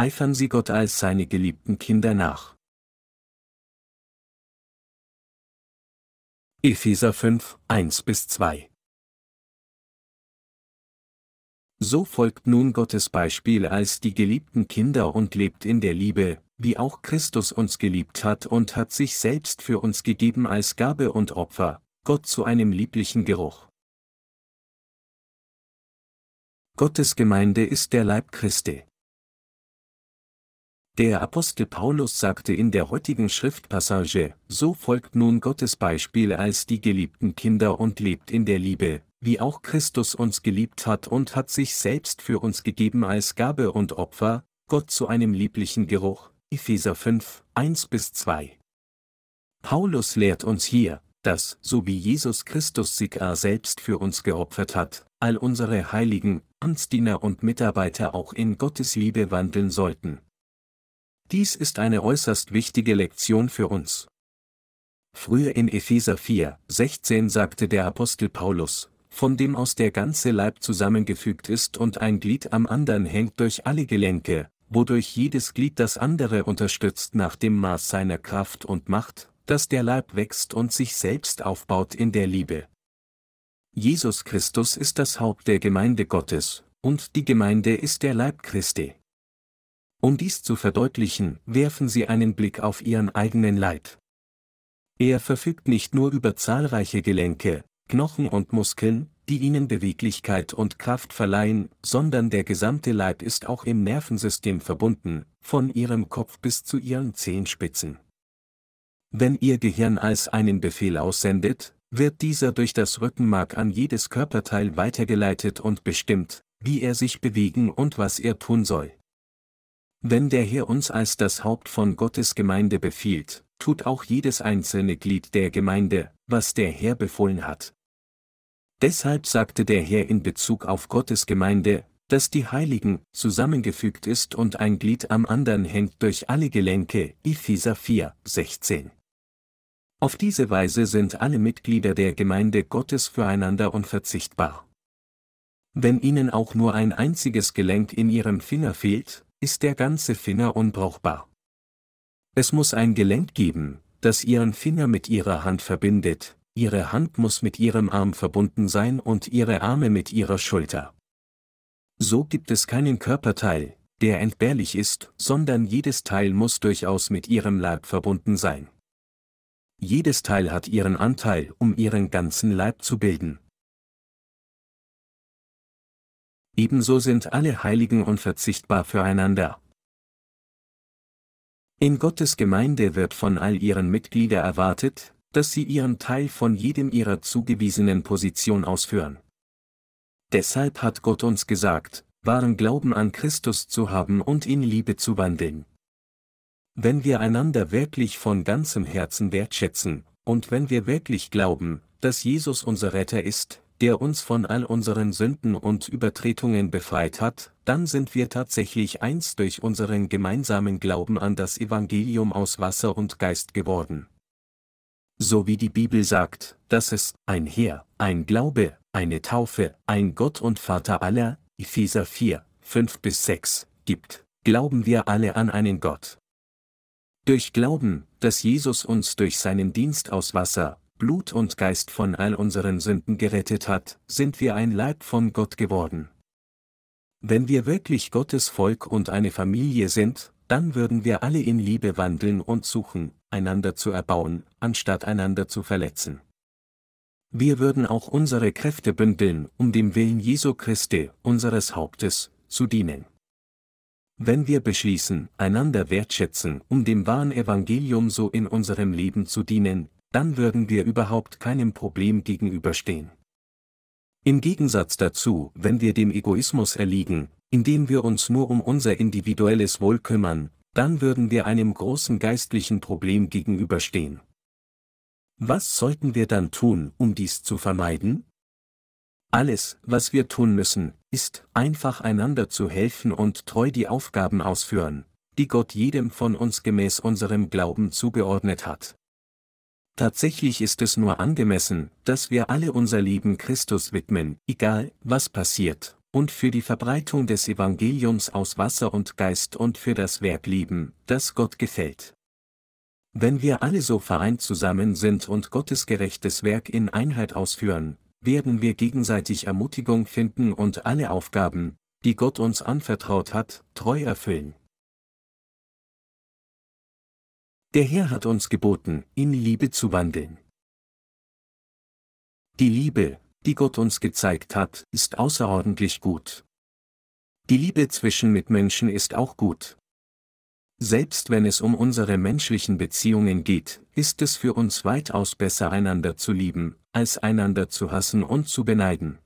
eifern sie Gott als seine geliebten Kinder nach. Epheser 5, 1-2 So folgt nun Gottes Beispiel als die geliebten Kinder und lebt in der Liebe, wie auch Christus uns geliebt hat und hat sich selbst für uns gegeben als Gabe und Opfer, Gott zu einem lieblichen Geruch. Gottes Gemeinde ist der Leib Christi. Der Apostel Paulus sagte in der heutigen Schriftpassage, so folgt nun Gottes Beispiel als die geliebten Kinder und lebt in der Liebe, wie auch Christus uns geliebt hat und hat sich selbst für uns gegeben als Gabe und Opfer, Gott zu einem lieblichen Geruch. Epheser 5, 1-2. Paulus lehrt uns hier, dass, so wie Jesus Christus sich selbst für uns geopfert hat, all unsere Heiligen, Amtsdiener und Mitarbeiter auch in Gottes Liebe wandeln sollten. Dies ist eine äußerst wichtige Lektion für uns. Früher in Epheser 4, 16 sagte der Apostel Paulus, von dem aus der ganze Leib zusammengefügt ist und ein Glied am anderen hängt durch alle Gelenke, wodurch jedes Glied das andere unterstützt nach dem Maß seiner Kraft und Macht, dass der Leib wächst und sich selbst aufbaut in der Liebe. Jesus Christus ist das Haupt der Gemeinde Gottes, und die Gemeinde ist der Leib Christi. Um dies zu verdeutlichen, werfen Sie einen Blick auf Ihren eigenen Leib. Er verfügt nicht nur über zahlreiche Gelenke, Knochen und Muskeln, die ihnen Beweglichkeit und Kraft verleihen, sondern der gesamte Leib ist auch im Nervensystem verbunden, von ihrem Kopf bis zu ihren Zehenspitzen. Wenn Ihr Gehirn als einen Befehl aussendet, wird dieser durch das Rückenmark an jedes Körperteil weitergeleitet und bestimmt, wie er sich bewegen und was er tun soll. Wenn der Herr uns als das Haupt von Gottes Gemeinde befiehlt, tut auch jedes einzelne Glied der Gemeinde, was der Herr befohlen hat. Deshalb sagte der Herr in Bezug auf Gottes Gemeinde, dass die Heiligen zusammengefügt ist und ein Glied am anderen hängt durch alle Gelenke, Epheser 4, 16. Auf diese Weise sind alle Mitglieder der Gemeinde Gottes füreinander unverzichtbar. Wenn ihnen auch nur ein einziges Gelenk in ihrem Finger fehlt, ist der ganze Finger unbrauchbar. Es muss ein Gelenk geben, das ihren Finger mit ihrer Hand verbindet, ihre Hand muss mit ihrem Arm verbunden sein und ihre Arme mit ihrer Schulter. So gibt es keinen Körperteil, der entbehrlich ist, sondern jedes Teil muss durchaus mit ihrem Leib verbunden sein. Jedes Teil hat ihren Anteil, um ihren ganzen Leib zu bilden. Ebenso sind alle Heiligen unverzichtbar füreinander. In Gottes Gemeinde wird von all ihren Mitgliedern erwartet, dass sie ihren Teil von jedem ihrer zugewiesenen Position ausführen. Deshalb hat Gott uns gesagt, wahren Glauben an Christus zu haben und in Liebe zu wandeln. Wenn wir einander wirklich von ganzem Herzen wertschätzen, und wenn wir wirklich glauben, dass Jesus unser Retter ist, der uns von all unseren Sünden und Übertretungen befreit hat, dann sind wir tatsächlich eins durch unseren gemeinsamen Glauben an das Evangelium aus Wasser und Geist geworden. So wie die Bibel sagt, dass es ein Herr, ein Glaube, eine Taufe, ein Gott und Vater aller, Epheser 4, 5 bis 6, gibt, glauben wir alle an einen Gott. Durch Glauben, dass Jesus uns durch seinen Dienst aus Wasser, Blut und Geist von all unseren Sünden gerettet hat, sind wir ein Leib von Gott geworden. Wenn wir wirklich Gottes Volk und eine Familie sind, dann würden wir alle in Liebe wandeln und suchen, einander zu erbauen, anstatt einander zu verletzen. Wir würden auch unsere Kräfte bündeln, um dem Willen Jesu Christi, unseres Hauptes, zu dienen. Wenn wir beschließen, einander wertschätzen, um dem wahren Evangelium so in unserem Leben zu dienen, dann würden wir überhaupt keinem Problem gegenüberstehen. Im Gegensatz dazu, wenn wir dem Egoismus erliegen, indem wir uns nur um unser individuelles Wohl kümmern, dann würden wir einem großen geistlichen Problem gegenüberstehen. Was sollten wir dann tun, um dies zu vermeiden? Alles, was wir tun müssen, ist, einfach einander zu helfen und treu die Aufgaben ausführen, die Gott jedem von uns gemäß unserem Glauben zugeordnet hat. Tatsächlich ist es nur angemessen, dass wir alle unser Leben Christus widmen, egal, was passiert, und für die Verbreitung des Evangeliums aus Wasser und Geist und für das Werk lieben, das Gott gefällt. Wenn wir alle so vereint zusammen sind und Gottes gerechtes Werk in Einheit ausführen, werden wir gegenseitig Ermutigung finden und alle Aufgaben, die Gott uns anvertraut hat, treu erfüllen. Der Herr hat uns geboten, in Liebe zu wandeln. Die Liebe, die Gott uns gezeigt hat, ist außerordentlich gut. Die Liebe zwischen Mitmenschen ist auch gut. Selbst wenn es um unsere menschlichen Beziehungen geht, ist es für uns weitaus besser einander zu lieben, als einander zu hassen und zu beneiden.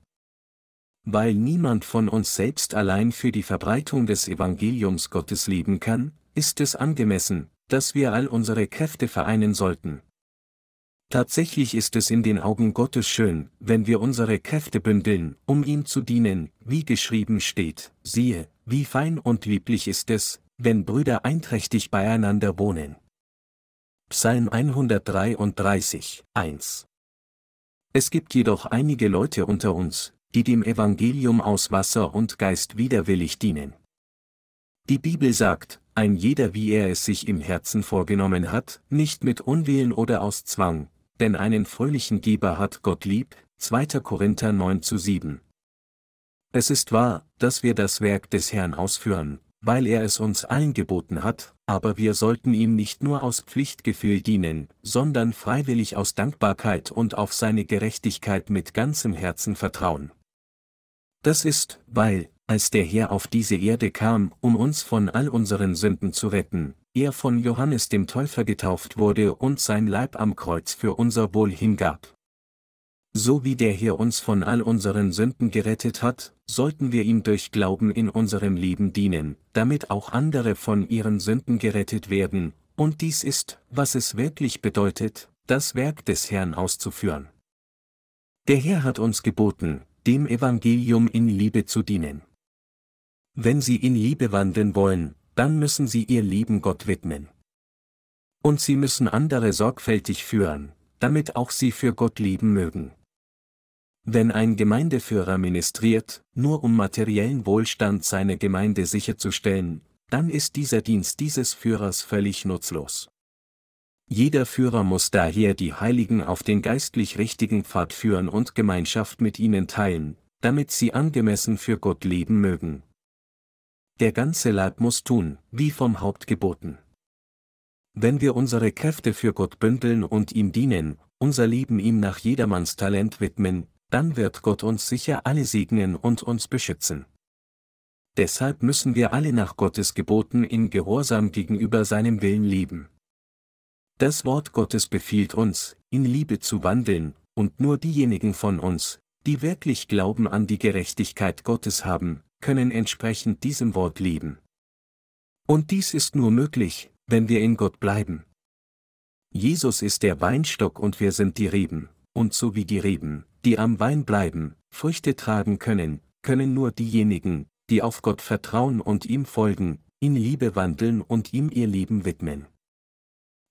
Weil niemand von uns selbst allein für die Verbreitung des Evangeliums Gottes leben kann, ist es angemessen, dass wir all unsere Kräfte vereinen sollten. Tatsächlich ist es in den Augen Gottes schön, wenn wir unsere Kräfte bündeln, um ihm zu dienen, wie geschrieben steht, siehe, wie fein und lieblich ist es, wenn Brüder einträchtig beieinander wohnen. Psalm 133, 1 Es gibt jedoch einige Leute unter uns, die dem Evangelium aus Wasser und Geist widerwillig dienen. Die Bibel sagt, ein jeder wie er es sich im Herzen vorgenommen hat, nicht mit Unwillen oder aus Zwang, denn einen fröhlichen Geber hat Gott lieb, 2. Korinther 9 zu 7. Es ist wahr, dass wir das Werk des Herrn ausführen, weil er es uns allen geboten hat, aber wir sollten ihm nicht nur aus Pflichtgefühl dienen, sondern freiwillig aus Dankbarkeit und auf seine Gerechtigkeit mit ganzem Herzen vertrauen. Das ist, weil, als der Herr auf diese Erde kam, um uns von all unseren Sünden zu retten, er von Johannes dem Täufer getauft wurde und sein Leib am Kreuz für unser Wohl hingab. So wie der Herr uns von all unseren Sünden gerettet hat, sollten wir ihm durch Glauben in unserem Leben dienen, damit auch andere von ihren Sünden gerettet werden, und dies ist, was es wirklich bedeutet, das Werk des Herrn auszuführen. Der Herr hat uns geboten, dem Evangelium in Liebe zu dienen. Wenn Sie in Liebe wandeln wollen, dann müssen sie ihr Leben Gott widmen. Und sie müssen andere sorgfältig führen, damit auch sie für Gott leben mögen. Wenn ein Gemeindeführer ministriert, nur um materiellen Wohlstand seiner Gemeinde sicherzustellen, dann ist dieser Dienst dieses Führers völlig nutzlos. Jeder Führer muss daher die Heiligen auf den geistlich richtigen Pfad führen und Gemeinschaft mit ihnen teilen, damit sie angemessen für Gott leben mögen. Der ganze Leib muss tun, wie vom Haupt geboten. Wenn wir unsere Kräfte für Gott bündeln und ihm dienen, unser Leben ihm nach jedermanns Talent widmen, dann wird Gott uns sicher alle segnen und uns beschützen. Deshalb müssen wir alle nach Gottes Geboten in Gehorsam gegenüber seinem Willen leben. Das Wort Gottes befiehlt uns, in Liebe zu wandeln, und nur diejenigen von uns, die wirklich Glauben an die Gerechtigkeit Gottes haben, können entsprechend diesem Wort leben. Und dies ist nur möglich, wenn wir in Gott bleiben. Jesus ist der Weinstock und wir sind die Reben, und so wie die Reben, die am Wein bleiben, Früchte tragen können, können nur diejenigen, die auf Gott vertrauen und ihm folgen, in Liebe wandeln und ihm ihr Leben widmen.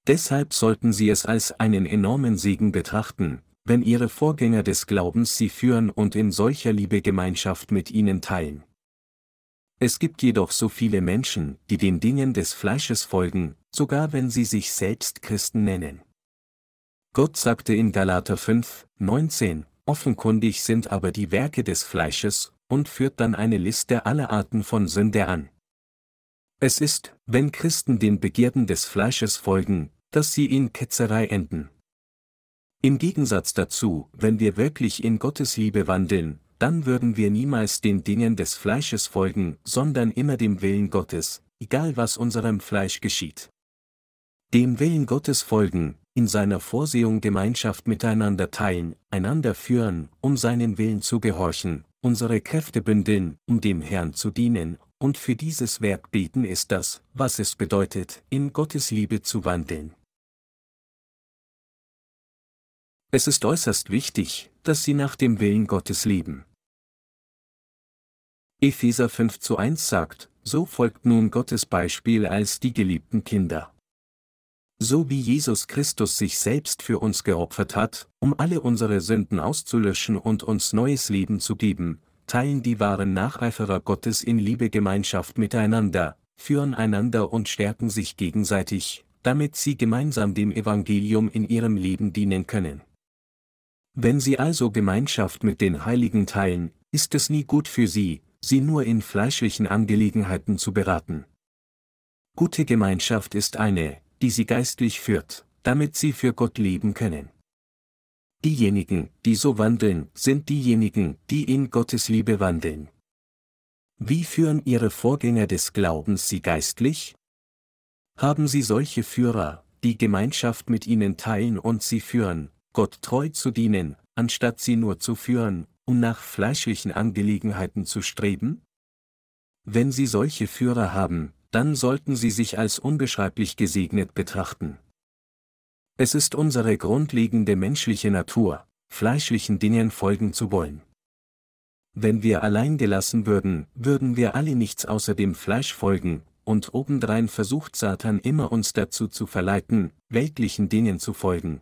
Deshalb sollten Sie es als einen enormen Segen betrachten, wenn Ihre Vorgänger des Glaubens Sie führen und in solcher Liebe Gemeinschaft mit Ihnen teilen. Es gibt jedoch so viele Menschen, die den Dingen des Fleisches folgen, sogar wenn sie sich selbst Christen nennen. Gott sagte in Galater 5, 19, offenkundig sind aber die Werke des Fleisches, und führt dann eine Liste aller Arten von Sünde an. Es ist, wenn Christen den Begierden des Fleisches folgen, dass sie in Ketzerei enden. Im Gegensatz dazu, wenn wir wirklich in Gottes Liebe wandeln, dann würden wir niemals den Dingen des Fleisches folgen, sondern immer dem Willen Gottes, egal was unserem Fleisch geschieht. Dem Willen Gottes folgen, in seiner Vorsehung Gemeinschaft miteinander teilen, einander führen, um seinen Willen zu gehorchen, unsere Kräfte bündeln, um dem Herrn zu dienen, und für dieses Werk beten ist das, was es bedeutet, in Gottes Liebe zu wandeln. Es ist äußerst wichtig, dass sie nach dem Willen Gottes leben. Epheser 5 zu 1 sagt, so folgt nun Gottes Beispiel als die geliebten Kinder. So wie Jesus Christus sich selbst für uns geopfert hat, um alle unsere Sünden auszulöschen und uns neues Leben zu geben, teilen die wahren Nacheiferer Gottes in Liebe Gemeinschaft miteinander, führen einander und stärken sich gegenseitig, damit sie gemeinsam dem Evangelium in ihrem Leben dienen können. Wenn sie also Gemeinschaft mit den Heiligen teilen, ist es nie gut für sie, sie nur in fleischlichen Angelegenheiten zu beraten. Gute Gemeinschaft ist eine, die sie geistlich führt, damit sie für Gott leben können. Diejenigen, die so wandeln, sind diejenigen, die in Gottes Liebe wandeln. Wie führen ihre Vorgänger des Glaubens sie geistlich? Haben sie solche Führer, die Gemeinschaft mit ihnen teilen und sie führen, Gott treu zu dienen, anstatt sie nur zu führen, um nach fleischlichen Angelegenheiten zu streben? Wenn sie solche Führer haben, dann sollten sie sich als unbeschreiblich gesegnet betrachten. Es ist unsere grundlegende menschliche Natur, fleischlichen Dingen folgen zu wollen. Wenn wir allein gelassen würden, würden wir alle nichts außer dem Fleisch folgen, und obendrein versucht Satan immer uns dazu zu verleiten, weltlichen Dingen zu folgen.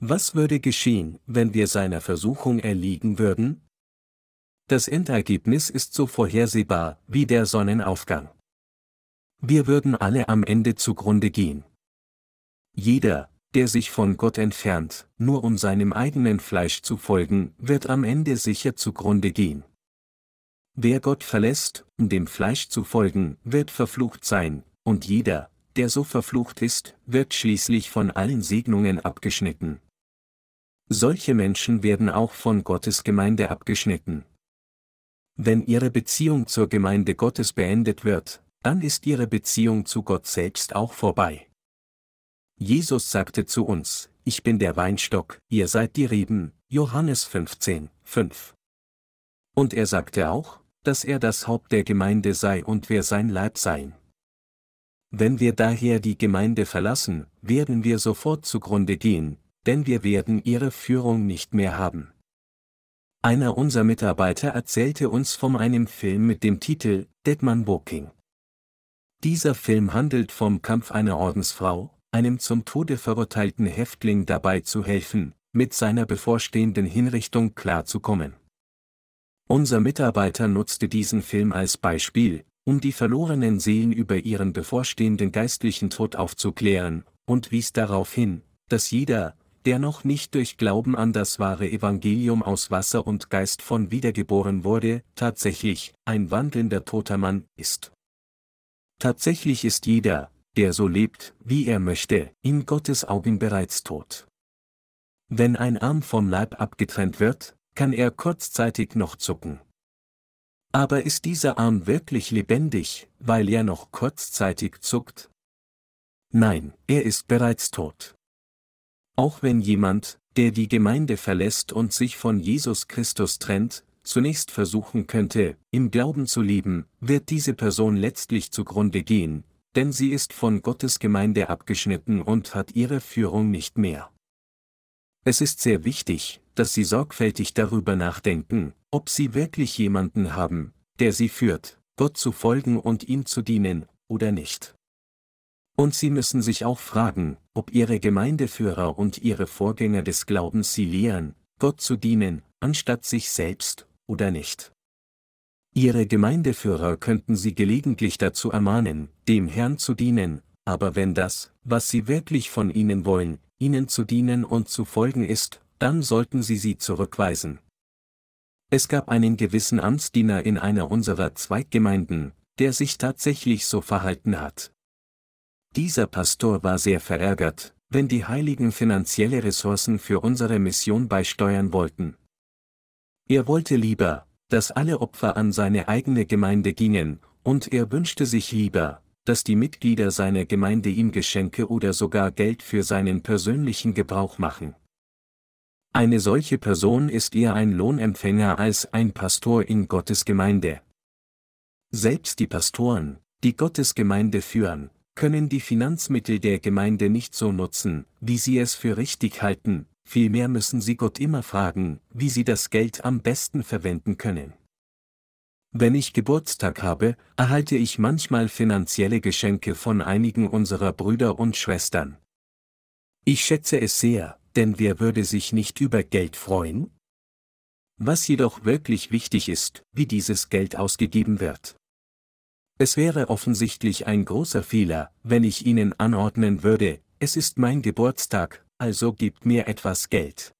Was würde geschehen, wenn wir seiner Versuchung erliegen würden? Das Endergebnis ist so vorhersehbar wie der Sonnenaufgang. Wir würden alle am Ende zugrunde gehen. Jeder, der sich von Gott entfernt, nur um seinem eigenen Fleisch zu folgen, wird am Ende sicher zugrunde gehen. Wer Gott verlässt, um dem Fleisch zu folgen, wird verflucht sein, und jeder, der so verflucht ist, wird schließlich von allen Segnungen abgeschnitten. Solche Menschen werden auch von Gottes Gemeinde abgeschnitten. Wenn ihre Beziehung zur Gemeinde Gottes beendet wird, dann ist ihre Beziehung zu Gott selbst auch vorbei. Jesus sagte zu uns, ich bin der Weinstock, ihr seid die Reben, Johannes 15, 5. Und er sagte auch, dass er das Haupt der Gemeinde sei und wir sein Leib seien. Wenn wir daher die Gemeinde verlassen, werden wir sofort zugrunde gehen, denn wir werden ihre Führung nicht mehr haben. Einer unserer Mitarbeiter erzählte uns von einem Film mit dem Titel Deadman Walking. Dieser Film handelt vom Kampf einer Ordensfrau, einem zum Tode verurteilten Häftling dabei zu helfen, mit seiner bevorstehenden Hinrichtung klarzukommen. Unser Mitarbeiter nutzte diesen Film als Beispiel, um die verlorenen Seelen über ihren bevorstehenden geistlichen Tod aufzuklären, und wies darauf hin, dass jeder, der noch nicht durch Glauben an das wahre Evangelium aus Wasser und Geist von wiedergeboren wurde, tatsächlich ein wandelnder toter Mann ist. Tatsächlich ist jeder, der so lebt, wie er möchte, in Gottes Augen bereits tot. Wenn ein Arm vom Leib abgetrennt wird, kann er kurzzeitig noch zucken. Aber ist dieser Arm wirklich lebendig, weil er noch kurzzeitig zuckt? Nein, er ist bereits tot. Auch wenn jemand, der die Gemeinde verlässt und sich von Jesus Christus trennt, zunächst versuchen könnte, im Glauben zu leben, wird diese Person letztlich zugrunde gehen, denn sie ist von Gottes Gemeinde abgeschnitten und hat ihre Führung nicht mehr. Es ist sehr wichtig, dass Sie sorgfältig darüber nachdenken, ob Sie wirklich jemanden haben, der Sie führt, Gott zu folgen und ihm zu dienen, oder nicht. Und Sie müssen sich auch fragen, ob Ihre Gemeindeführer und Ihre Vorgänger des Glaubens Sie lehren, Gott zu dienen, anstatt sich selbst, oder nicht. Ihre Gemeindeführer könnten sie gelegentlich dazu ermahnen, dem Herrn zu dienen, aber wenn das, was sie wirklich von ihnen wollen, ihnen zu dienen und zu folgen ist, dann sollten sie sie zurückweisen. Es gab einen gewissen Amtsdiener in einer unserer Zweiggemeinden, der sich tatsächlich so verhalten hat. Dieser Pastor war sehr verärgert, wenn die Heiligen finanzielle Ressourcen für unsere Mission beisteuern wollten. Er wollte lieber, dass alle Opfer an seine eigene Gemeinde gingen, und er wünschte sich lieber, dass die Mitglieder seiner Gemeinde ihm Geschenke oder sogar Geld für seinen persönlichen Gebrauch machen. Eine solche Person ist eher ein Lohnempfänger als ein Pastor in Gottes Gemeinde. Selbst die Pastoren, die Gottes Gemeinde führen, können die Finanzmittel der Gemeinde nicht so nutzen, wie sie es für richtig halten, vielmehr müssen sie Gott immer fragen, wie sie das Geld am besten verwenden können. Wenn ich Geburtstag habe, erhalte ich manchmal finanzielle Geschenke von einigen unserer Brüder und Schwestern. Ich schätze es sehr, denn wer würde sich nicht über Geld freuen? Was jedoch wirklich wichtig ist, wie dieses Geld ausgegeben wird. Es wäre offensichtlich ein großer Fehler, wenn ich Ihnen anordnen würde, es ist mein Geburtstag, also gebt mir etwas Geld.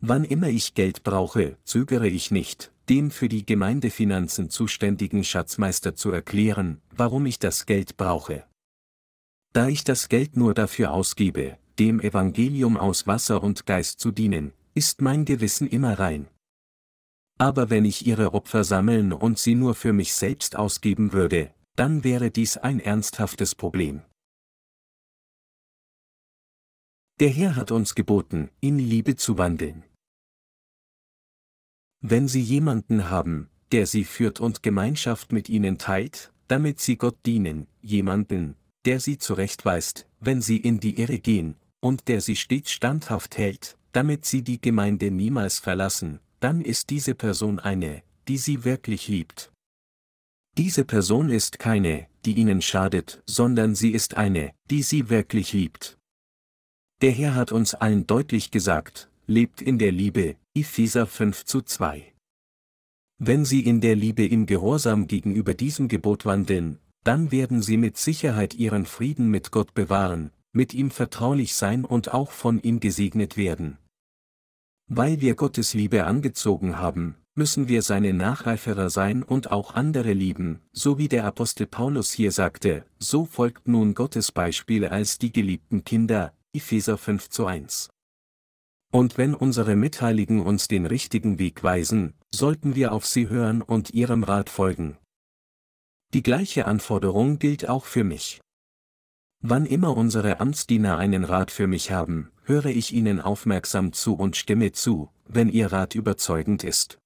Wann immer ich Geld brauche, zögere ich nicht, dem für die Gemeindefinanzen zuständigen Schatzmeister zu erklären, warum ich das Geld brauche. Da ich das Geld nur dafür ausgebe, dem Evangelium aus Wasser und Geist zu dienen, ist mein Gewissen immer rein. Aber wenn ich ihre Opfer sammeln und sie nur für mich selbst ausgeben würde, dann wäre dies ein ernsthaftes Problem. Der Herr hat uns geboten, in Liebe zu wandeln. Wenn Sie jemanden haben, der Sie führt und Gemeinschaft mit Ihnen teilt, damit Sie Gott dienen, jemanden, der Sie zurechtweist, wenn Sie in die Irre gehen, und der Sie stets standhaft hält, damit Sie die Gemeinde niemals verlassen, dann ist diese Person eine, die Sie wirklich liebt. Diese Person ist keine, die Ihnen schadet, sondern sie ist eine, die Sie wirklich liebt. Der Herr hat uns allen deutlich gesagt, lebt in der Liebe, Epheser 5 zu 2. Wenn Sie in der Liebe im Gehorsam gegenüber diesem Gebot wandeln, dann werden Sie mit Sicherheit Ihren Frieden mit Gott bewahren, mit ihm vertraulich sein und auch von ihm gesegnet werden. Weil wir Gottes Liebe angezogen haben, müssen wir seine Nachreiferer sein und auch andere lieben, so wie der Apostel Paulus hier sagte, so folgt nun Gottes Beispiel als die geliebten Kinder, Epheser 5 zu 1. Und wenn unsere Mitheiligen uns den richtigen Weg weisen, sollten wir auf sie hören und ihrem Rat folgen. Die gleiche Anforderung gilt auch für mich. Wann immer unsere Amtsdiener einen Rat für mich haben, höre ich ihnen aufmerksam zu und stimme zu, wenn ihr Rat überzeugend ist.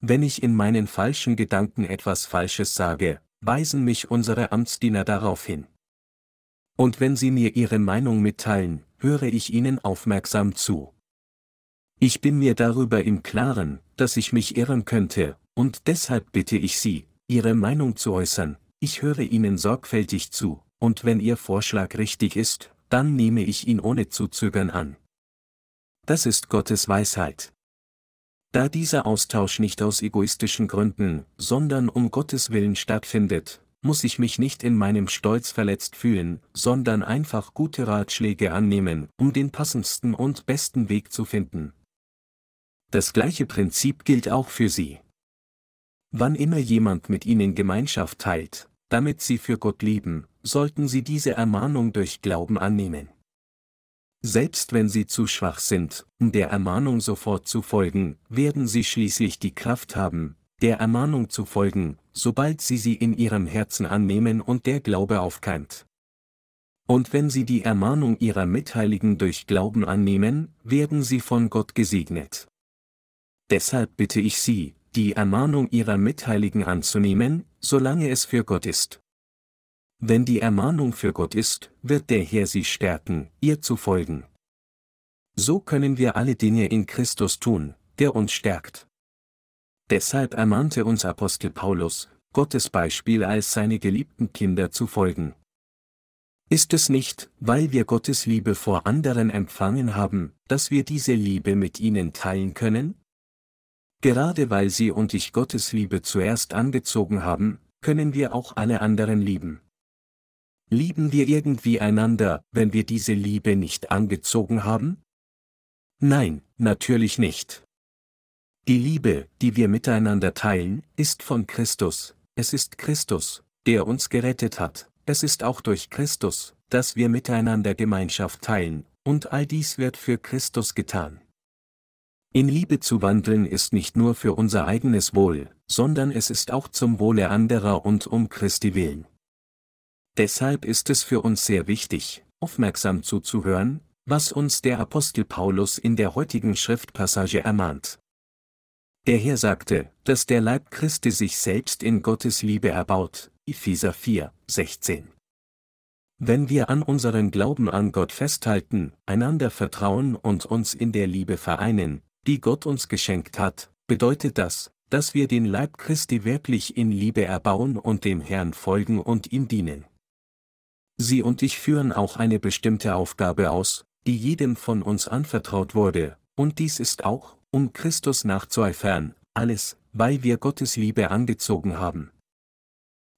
Wenn ich in meinen falschen Gedanken etwas Falsches sage, weisen mich unsere Amtsdiener darauf hin. Und wenn sie mir ihre Meinung mitteilen, höre ich ihnen aufmerksam zu. Ich bin mir darüber im Klaren, dass ich mich irren könnte, und deshalb bitte ich Sie, Ihre Meinung zu äußern, ich höre Ihnen sorgfältig zu, und wenn Ihr Vorschlag richtig ist, dann nehme ich ihn ohne zu zögern an. Das ist Gottes Weisheit. Da dieser Austausch nicht aus egoistischen Gründen, sondern um Gottes Willen stattfindet, muss ich mich nicht in meinem Stolz verletzt fühlen, sondern einfach gute Ratschläge annehmen, um den passendsten und besten Weg zu finden. Das gleiche Prinzip gilt auch für Sie. Wann immer jemand mit Ihnen Gemeinschaft teilt, damit Sie für Gott leben, sollten Sie diese Ermahnung durch Glauben annehmen. Selbst wenn Sie zu schwach sind, um der Ermahnung sofort zu folgen, werden Sie schließlich die Kraft haben, der Ermahnung zu folgen, sobald sie sie in ihrem Herzen annehmen und der Glaube aufkeimt. Und wenn sie die Ermahnung ihrer Mitheiligen durch Glauben annehmen, werden sie von Gott gesegnet. Deshalb bitte ich Sie, die Ermahnung ihrer Mitheiligen anzunehmen, solange es für Gott ist. Wenn die Ermahnung für Gott ist, wird der Herr sie stärken, ihr zu folgen. So können wir alle Dinge in Christus tun, der uns stärkt. Deshalb ermahnte uns Apostel Paulus, Gottes Beispiel als seine geliebten Kinder zu folgen. Ist es nicht, weil wir Gottes Liebe vor anderen empfangen haben, dass wir diese Liebe mit ihnen teilen können? Gerade weil sie und ich Gottes Liebe zuerst angezogen haben, können wir auch alle anderen lieben. Lieben wir irgendwie einander, wenn wir diese Liebe nicht angezogen haben? Nein, natürlich nicht. Die Liebe, die wir miteinander teilen, ist von Christus, es ist Christus, der uns gerettet hat, es ist auch durch Christus, dass wir miteinander Gemeinschaft teilen, und all dies wird für Christus getan. In Liebe zu wandeln ist nicht nur für unser eigenes Wohl, sondern es ist auch zum Wohle anderer und um Christi willen. Deshalb ist es für uns sehr wichtig, aufmerksam zuzuhören, was uns der Apostel Paulus in der heutigen Schriftpassage ermahnt. Der Herr sagte, dass der Leib Christi sich selbst in Gottes Liebe erbaut, Epheser 4, 16. Wenn wir an unseren Glauben an Gott festhalten, einander vertrauen und uns in der Liebe vereinen, die Gott uns geschenkt hat, bedeutet das, dass wir den Leib Christi wirklich in Liebe erbauen und dem Herrn folgen und ihm dienen. Sie und ich führen auch eine bestimmte Aufgabe aus, die jedem von uns anvertraut wurde, und dies ist auch, um Christus nachzueifern, alles, weil wir Gottes Liebe angezogen haben.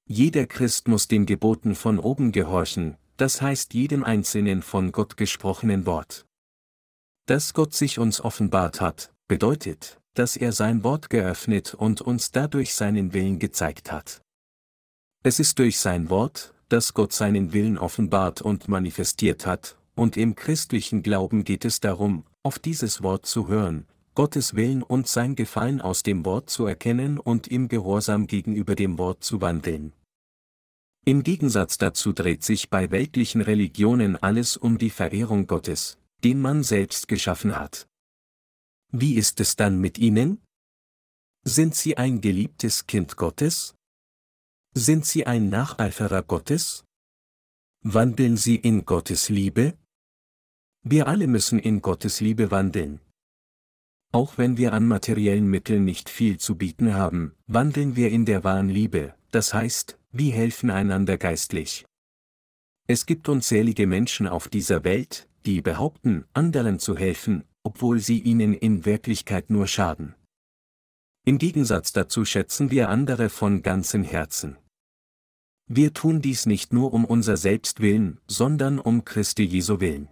Jeder Christ muss den Geboten von oben gehorchen, das heißt jedem einzelnen von Gott gesprochenen Wort. Dass Gott sich uns offenbart hat, bedeutet, dass er sein Wort geöffnet und uns dadurch seinen Willen gezeigt hat. Es ist durch sein Wort, dass Gott seinen Willen offenbart und manifestiert hat, und im christlichen Glauben geht es darum, auf dieses Wort zu hören, Gottes Willen und sein Gefallen aus dem Wort zu erkennen und im Gehorsam gegenüber dem Wort zu wandeln. Im Gegensatz dazu dreht sich bei weltlichen Religionen alles um die Verehrung Gottes, den man selbst geschaffen hat. Wie ist es dann mit ihnen? Sind sie ein geliebtes Kind Gottes? Sind sie ein Nacheiferer Gottes? Wandeln sie in Gottes Liebe? Wir alle müssen in Gottes Liebe wandeln. Auch wenn wir an materiellen Mitteln nicht viel zu bieten haben, wandeln wir in der wahren Liebe, das heißt, wir helfen einander geistlich. Es gibt unzählige Menschen auf dieser Welt, die behaupten, anderen zu helfen, obwohl sie ihnen in Wirklichkeit nur schaden. Im Gegensatz dazu schätzen wir andere von ganzem Herzen. Wir tun dies nicht nur um unser Selbst willen, sondern um Christi Jesu willen.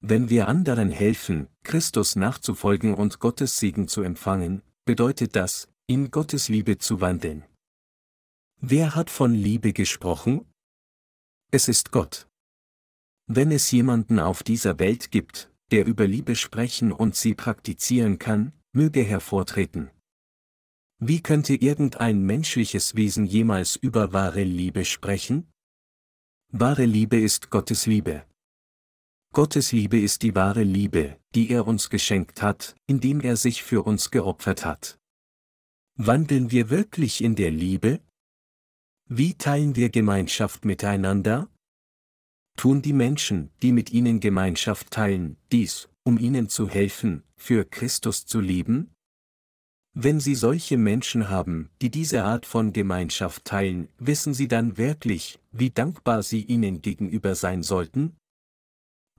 Wenn wir anderen helfen, Christus nachzufolgen und Gottes Segen zu empfangen, bedeutet das, in Gottes Liebe zu wandeln. Wer hat von Liebe gesprochen? Es ist Gott. Wenn es jemanden auf dieser Welt gibt, der über Liebe sprechen und sie praktizieren kann, möge hervortreten. Wie könnte irgendein menschliches Wesen jemals über wahre Liebe sprechen? Wahre Liebe ist Gottes Liebe. Gottes Liebe ist die wahre Liebe, die er uns geschenkt hat, indem er sich für uns geopfert hat. Wandeln wir wirklich in der Liebe? Wie teilen wir Gemeinschaft miteinander? Tun die Menschen, die mit ihnen Gemeinschaft teilen, dies, um ihnen zu helfen, für Christus zu lieben? Wenn Sie solche Menschen haben, die diese Art von Gemeinschaft teilen, wissen Sie dann wirklich, wie dankbar Sie ihnen gegenüber sein sollten?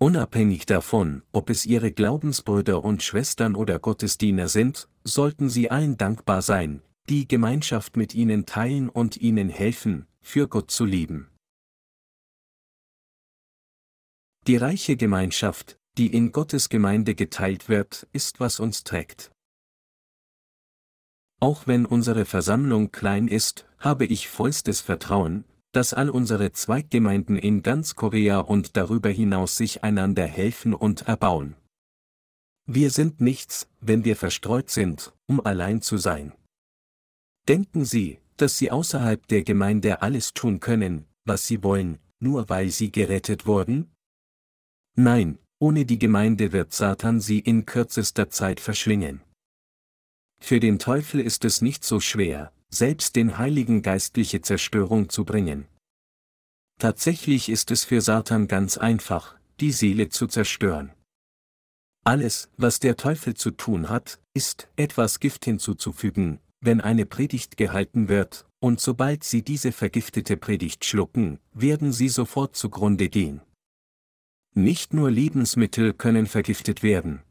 Unabhängig davon, ob es ihre Glaubensbrüder und Schwestern oder Gottesdiener sind, sollten sie allen dankbar sein, die Gemeinschaft mit ihnen teilen und ihnen helfen, für Gott zu lieben. Die reiche Gemeinschaft, die in Gottes Gemeinde geteilt wird, ist was uns trägt. Auch wenn unsere Versammlung klein ist, habe ich vollstes Vertrauen, dass all unsere Zweiggemeinden in ganz Korea und darüber hinaus sich einander helfen und erbauen. Wir sind nichts, wenn wir verstreut sind, um allein zu sein. Denken Sie, dass Sie außerhalb der Gemeinde alles tun können, was Sie wollen, nur weil Sie gerettet wurden? Nein, ohne die Gemeinde wird Satan Sie in kürzester Zeit verschlingen. Für den Teufel ist es nicht so schwer, selbst den Heiligen geistliche Zerstörung zu bringen. Tatsächlich ist es für Satan ganz einfach, die Seele zu zerstören. Alles, was der Teufel zu tun hat, ist, etwas Gift hinzuzufügen, wenn eine Predigt gehalten wird, und sobald sie diese vergiftete Predigt schlucken, werden sie sofort zugrunde gehen. Nicht nur Lebensmittel können vergiftet werden.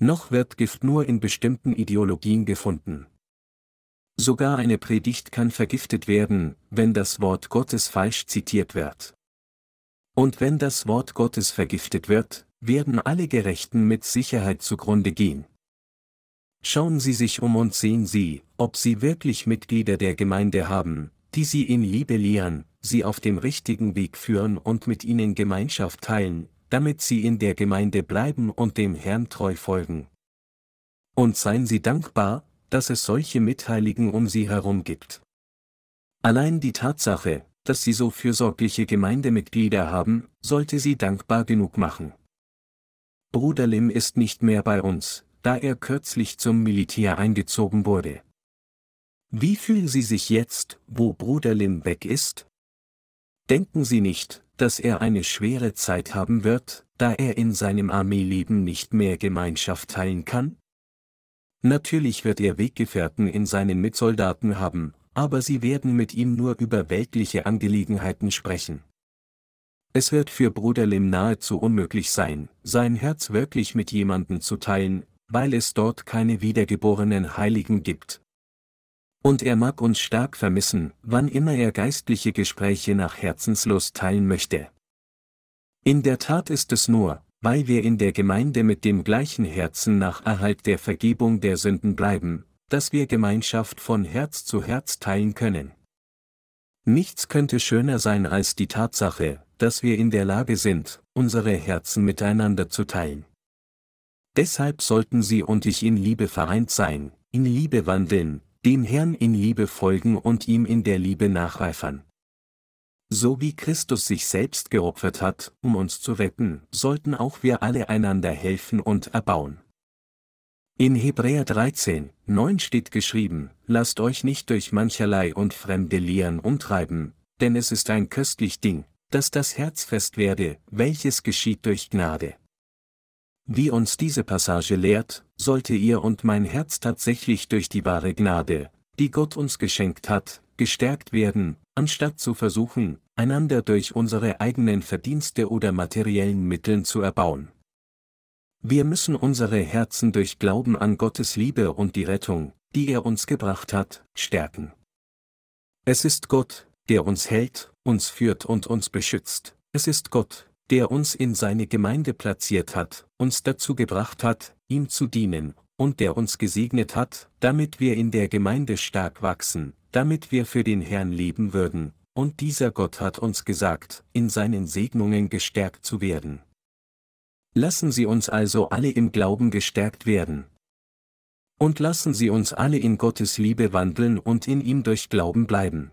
Noch wird Gift nur in bestimmten Ideologien gefunden. Sogar eine Predigt kann vergiftet werden, wenn das Wort Gottes falsch zitiert wird. Und wenn das Wort Gottes vergiftet wird, werden alle Gerechten mit Sicherheit zugrunde gehen. Schauen Sie sich um und sehen Sie, ob Sie wirklich Mitglieder der Gemeinde haben, die Sie in Liebe lehren, Sie auf dem richtigen Weg führen und mit Ihnen Gemeinschaft teilen, damit Sie in der Gemeinde bleiben und dem Herrn treu folgen. Und seien Sie dankbar, dass es solche Mitheiligen um sie herum gibt. Allein die Tatsache, dass sie so fürsorgliche Gemeindemitglieder haben, sollte sie dankbar genug machen. Bruder Lim ist nicht mehr bei uns, da er kürzlich zum Militär eingezogen wurde. Wie fühlen Sie sich jetzt, wo Bruder Lim weg ist? Denken Sie nicht, dass er eine schwere Zeit haben wird, da er in seinem Armeeleben nicht mehr Gemeinschaft teilen kann? Natürlich wird er Weggefährten in seinen Mitsoldaten haben, aber sie werden mit ihm nur über weltliche Angelegenheiten sprechen. Es wird für Bruder Lim nahezu unmöglich sein, sein Herz wirklich mit jemandem zu teilen, weil es dort keine wiedergeborenen Heiligen gibt. Und er mag uns stark vermissen, wann immer er geistliche Gespräche nach Herzenslust teilen möchte. In der Tat ist es nur, weil wir in der Gemeinde mit dem gleichen Herzen nach Erhalt der Vergebung der Sünden bleiben, dass wir Gemeinschaft von Herz zu Herz teilen können. Nichts könnte schöner sein als die Tatsache, dass wir in der Lage sind, unsere Herzen miteinander zu teilen. Deshalb sollten Sie und ich in Liebe vereint sein, in Liebe wandeln, dem Herrn in Liebe folgen und ihm in der Liebe nachreifern. So wie Christus sich selbst geopfert hat, um uns zu retten, sollten auch wir alle einander helfen und erbauen. In Hebräer 13, 9 steht geschrieben, lasst euch nicht durch mancherlei und fremde Lehren umtreiben, denn es ist ein köstlich Ding, dass das Herz fest werde, welches geschieht durch Gnade. Wie uns diese Passage lehrt, sollte ihr und mein Herz tatsächlich durch die wahre Gnade, die Gott uns geschenkt hat, gestärkt werden, anstatt zu versuchen, einander durch unsere eigenen Verdienste oder materiellen Mitteln zu erbauen. Wir müssen unsere Herzen durch Glauben an Gottes Liebe und die Rettung, die er uns gebracht hat, stärken. Es ist Gott, der uns hält, uns führt und uns beschützt. Es ist Gott, der uns in seine Gemeinde platziert hat, uns dazu gebracht hat, ihm zu dienen, und der uns gesegnet hat, damit wir in der Gemeinde stark wachsen, damit wir für den Herrn leben würden, und dieser Gott hat uns gesagt, in seinen Segnungen gestärkt zu werden. Lassen Sie uns also alle im Glauben gestärkt werden. Und lassen Sie uns alle in Gottes Liebe wandeln und in ihm durch Glauben bleiben.